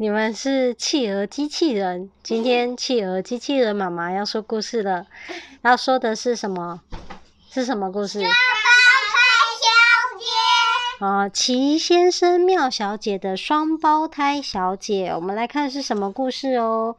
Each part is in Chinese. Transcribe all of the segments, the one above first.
你们是企鹅机器人。今天企鹅机器人妈妈要说故事了，要说的是什么？是什么故事？双胞胎小姐。啊，齐先生妙小姐的双胞胎小姐，我们来看是什么故事哦。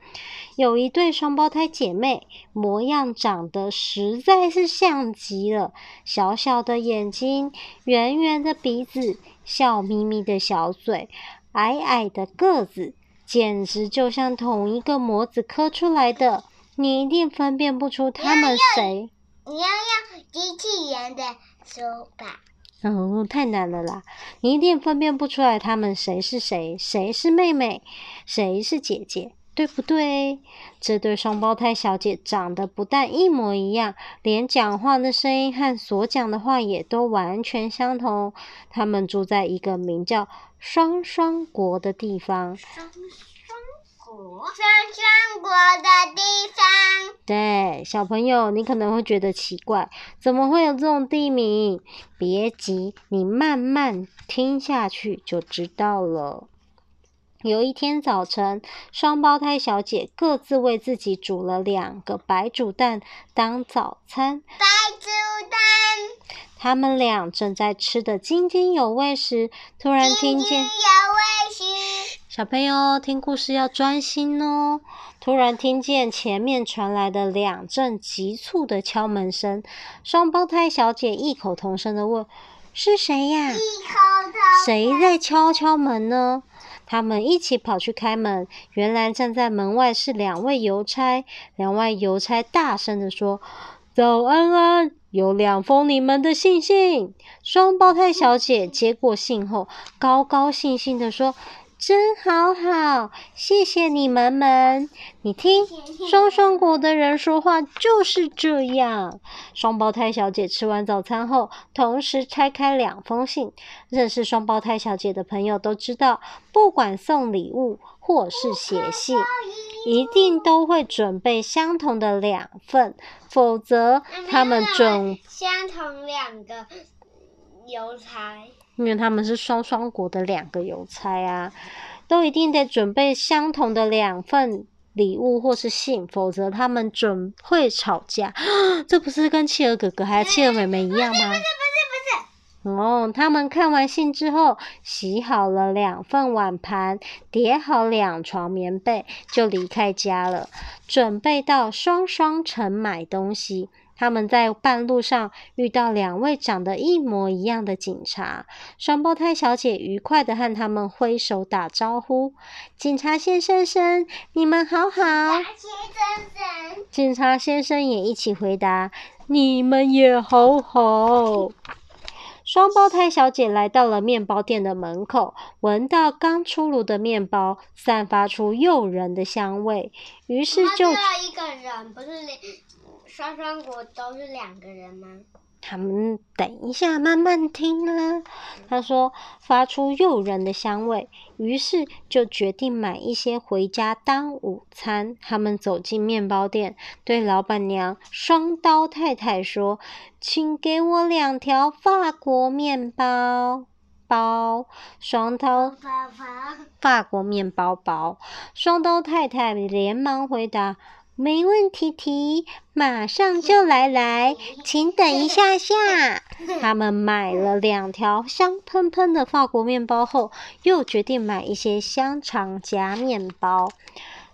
有一对双胞胎姐妹，模样长得实在是像极了，小小的眼睛，圆圆的鼻子，笑眯眯的小嘴。矮矮的个子，简直就像同一个模子刻出来的。你一定分辨不出他们谁。你要用机器人的手法。哦，太难了啦！你一定分辨不出来他们谁是谁，谁是妹妹，谁是姐姐。对不对？这对双胞胎小姐长得不但一模一样，连讲话的声音和所讲的话也都完全相同。她们住在一个名叫双双国的地方。双双国，双双国的地方。对，小朋友，你可能会觉得奇怪，怎么会有这种地名？别急，你慢慢听下去就知道了。有一天早晨，双胞胎小姐各自为自己煮了两个白煮蛋当早餐。白煮蛋。他们俩正在吃得津津有味时，突然听见。津津有味时。小朋友听故事要专心哦。突然听见前面传来的两阵急促的敲门声，双胞胎小姐异口同声地问：“是谁呀？”异口同声。谁在敲敲门呢？他们一起跑去开门，原来站在门外是两位邮差。两位邮差大声的说：“早安安，有两封你们的信信。”双胞胎小姐接过信后，高高兴兴的说。真好好，谢谢你们们。你听，双双国的人说话就是这样。双胞胎小姐吃完早餐后，同时拆开两封信。认识双胞胎小姐的朋友都知道，不管送礼物或是写信，一定都会准备相同的两份，否则他们准相同两个邮差。因为他们是双双国的两个邮差啊，都一定得准备相同的两份礼物或是信，否则他们准会吵架。这不是跟企鹅哥哥还有企鹅妹妹一样吗？不是不是不是。哦，他们看完信之后，洗好了两份碗盘，叠好两床棉被，就离开家了，准备到双双城买东西。他们在半路上遇到两位长得一模一样的警察，双胞胎小姐愉快的和他们挥手打招呼：“警察先生生，你们好好。”警察先生也一起回答：“你们也好好。”双胞胎小姐来到了面包店的门口，闻到刚出炉的面包，散发出诱人的香味，于是就一个人不是双双果都是两个人吗？他们等一下慢慢听啊。他说发出诱人的香味，于是就决定买一些回家当午餐。他们走进面包店，对老板娘双刀太太说：“请给我两条法国面包包。”双刀法国面包包。双刀太太连忙回答。没问题，提马上就来来，请等一下下。他们买了两条香喷喷的法国面包后，又决定买一些香肠夹面包。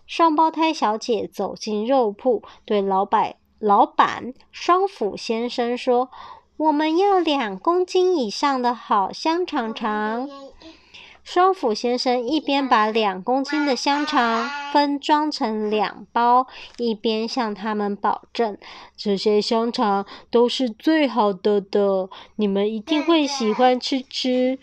双胞胎小姐走进肉铺，对老板老板双斧先生说：“我们要两公斤以上的好香肠肠。”双斧先生一边把两公斤的香肠分装成两包，一边向他们保证：“这些香肠都是最好的的，你们一定会喜欢吃吃。”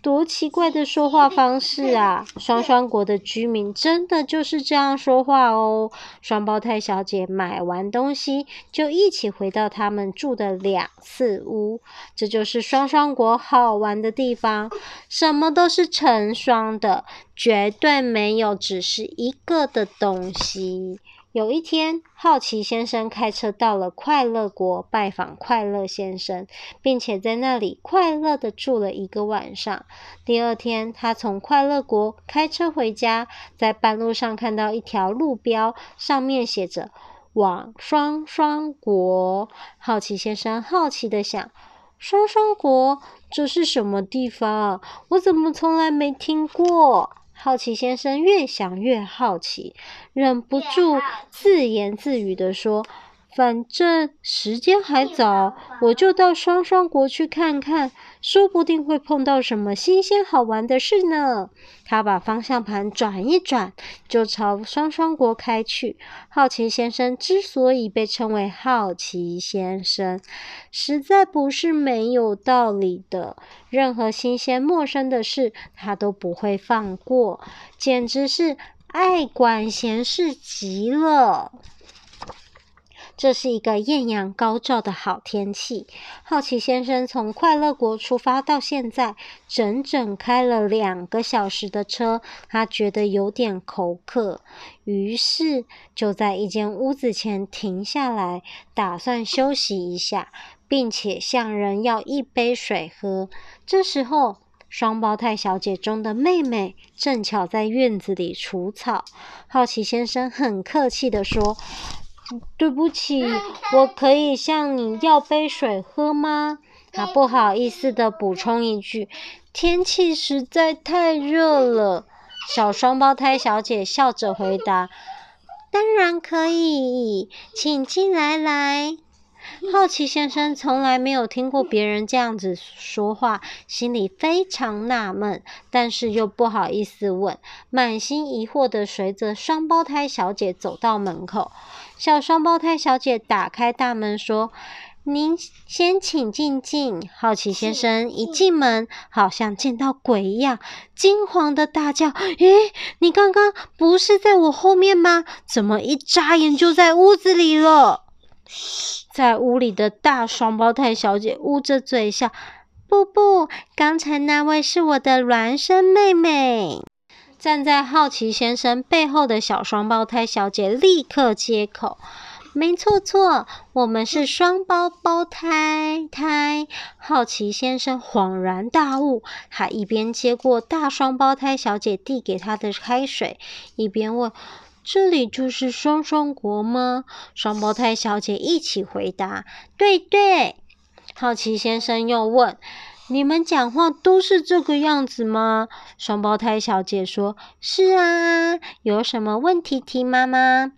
多奇怪的说话方式啊！双双国的居民真的就是这样说话哦。双胞胎小姐买完东西，就一起回到他们住的两次屋。这就是双双国好玩的地方，什么都是成双的，绝对没有只是一个的东西。有一天，好奇先生开车到了快乐国拜访快乐先生，并且在那里快乐地住了一个晚上。第二天，他从快乐国开车回家，在半路上看到一条路标，上面写着“往双双国”。好奇先生好奇地想：“双双国，这是什么地方？我怎么从来没听过？”好奇先生越想越好奇，忍不住自言自语地说：“反正时间还早，我就到双双国去看看，说不定会碰到什么新鲜好玩的事呢。”他把方向盘转一转，就朝双双国开去。好奇先生之所以被称为好奇先生，实在不是没有道理的。任何新鲜陌生的事，他都不会放过，简直是爱管闲事极了。这是一个艳阳高照的好天气。好奇先生从快乐国出发到现在，整整开了两个小时的车，他觉得有点口渴，于是就在一间屋子前停下来，打算休息一下，并且向人要一杯水喝。这时候，双胞胎小姐中的妹妹正巧在院子里除草。好奇先生很客气地说。对不起，我可以向你要杯水喝吗？他不好意思的补充一句：“天气实在太热了。”小双胞胎小姐笑着回答：“当然可以，请进来来。”好奇先生从来没有听过别人这样子说话，心里非常纳闷，但是又不好意思问，满心疑惑地随着双胞胎小姐走到门口。小双胞胎小姐打开大门说：“您先请进进。”好奇先生一进门，好像见到鬼一样，惊慌的大叫：“诶，你刚刚不是在我后面吗？怎么一眨眼就在屋子里了？”在屋里的大双胞胎小姐捂着嘴笑：“不不，刚才那位是我的孪生妹妹。”站在好奇先生背后的小双胞胎小姐立刻接口：“没错错，我们是双胞胞胎胎。”好奇先生恍然大悟，他一边接过大双胞胎小姐递给他的开水，一边问：“这里就是双双国吗？”双胞胎小姐一起回答：“对对。”好奇先生又问。你们讲话都是这个样子吗？双胞胎小姐说：“是啊，有什么问题提妈妈？”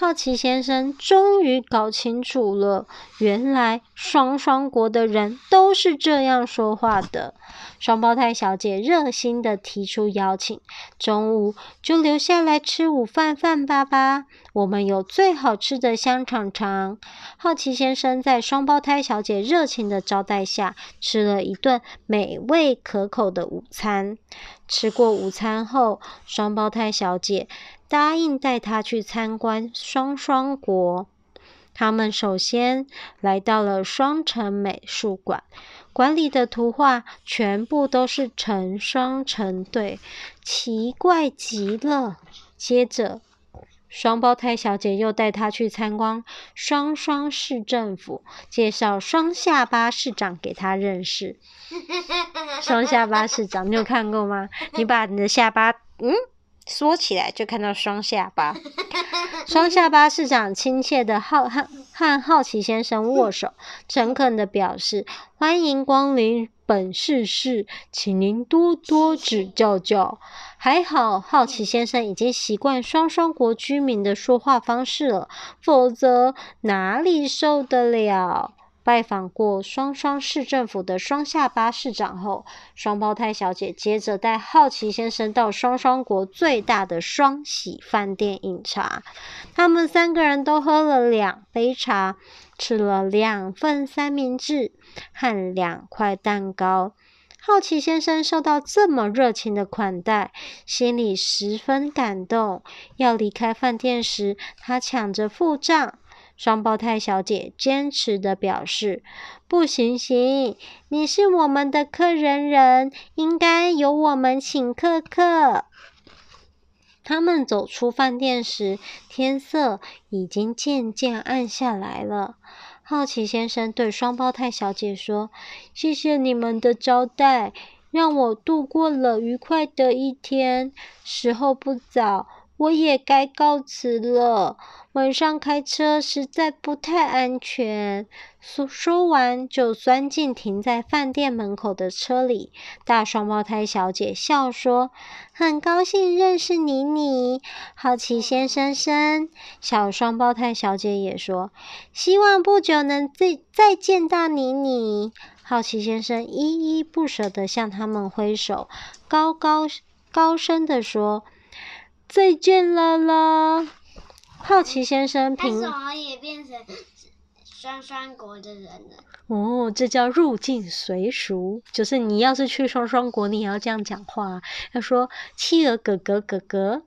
好奇先生终于搞清楚了，原来双双国的人都是这样说话的。双胞胎小姐热心地提出邀请，中午就留下来吃午饭饭吧吧。我们有最好吃的香肠肠。好奇先生在双胞胎小姐热情的招待下，吃了一顿美味可口的午餐。吃过午餐后，双胞胎小姐答应带他去参观双双国。他们首先来到了双城美术馆，馆里的图画全部都是成双成对，奇怪极了。接着，双胞胎小姐又带他去参观双双市政府，介绍双下巴市长给他认识。双下巴市长，你有看过吗？你把你的下巴，嗯。缩起来就看到双下巴，双下巴市长亲切的好和和好奇先生握手，诚恳的表示欢迎光临本市市，请您多多指教教。还好好奇先生已经习惯双双国居民的说话方式了，否则哪里受得了？拜访过双双市政府的双下巴市长后，双胞胎小姐接着带好奇先生到双双国最大的双喜饭店饮茶。他们三个人都喝了两杯茶，吃了两份三明治和两块蛋糕。好奇先生受到这么热情的款待，心里十分感动。要离开饭店时，他抢着付账。双胞胎小姐坚持的表示：“不行行，你是我们的客人人，应该由我们请客客。”他们走出饭店时，天色已经渐渐暗下来了。好奇先生对双胞胎小姐说：“谢谢你们的招待，让我度过了愉快的一天。时候不早。”我也该告辞了。晚上开车实在不太安全。说说完，就钻进停在饭店门口的车里。大双胞胎小姐笑说：“很高兴认识妮妮。”好奇先生生。小双胞胎小姐也说：“希望不久能再再见到妮妮。”好奇先生依依不舍地向他们挥手，高高高声地说。再见了啦！好奇先生平，他怎么也变成双双国的人了？哦，这叫入境随俗，就是你要是去双双国，你也要这样讲话，要说企鹅哥哥哥哥，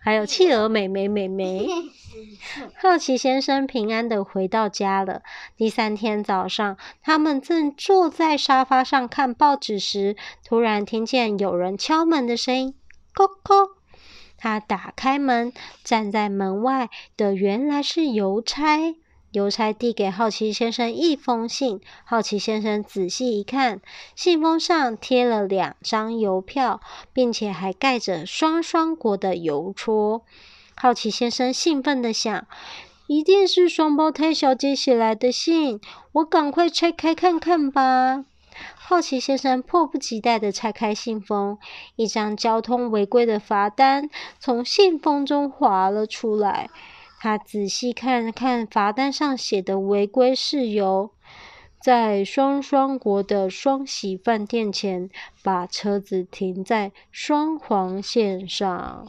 还有企鹅妹妹妹妹。好奇先生平安的回到家了。第三天早上，他们正坐在沙发上看报纸时，突然听见有人敲门的声音，叩叩。他打开门，站在门外的原来是邮差。邮差递给好奇先生一封信，好奇先生仔细一看，信封上贴了两张邮票，并且还盖着双双国的邮戳。好奇先生兴奋地想：一定是双胞胎小姐写来的信，我赶快拆开看看吧。好奇先生迫不及待地拆开信封，一张交通违规的罚单从信封中滑了出来。他仔细看看罚单上写的违规事由：在双双国的双喜饭店前，把车子停在双黄线上。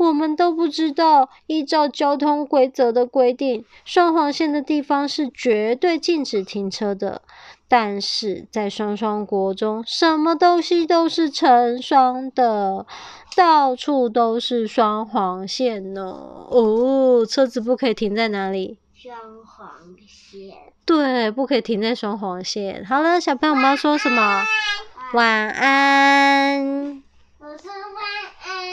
我们都不知道，依照交通规则的规定，双黄线的地方是绝对禁止停车的。但是在双双国中，什么东西都是成双的，到处都是双黄线呢。哦，车子不可以停在哪里？双黄线。对，不可以停在双黄线。好了，小朋友们要说什么？晚安。晚安。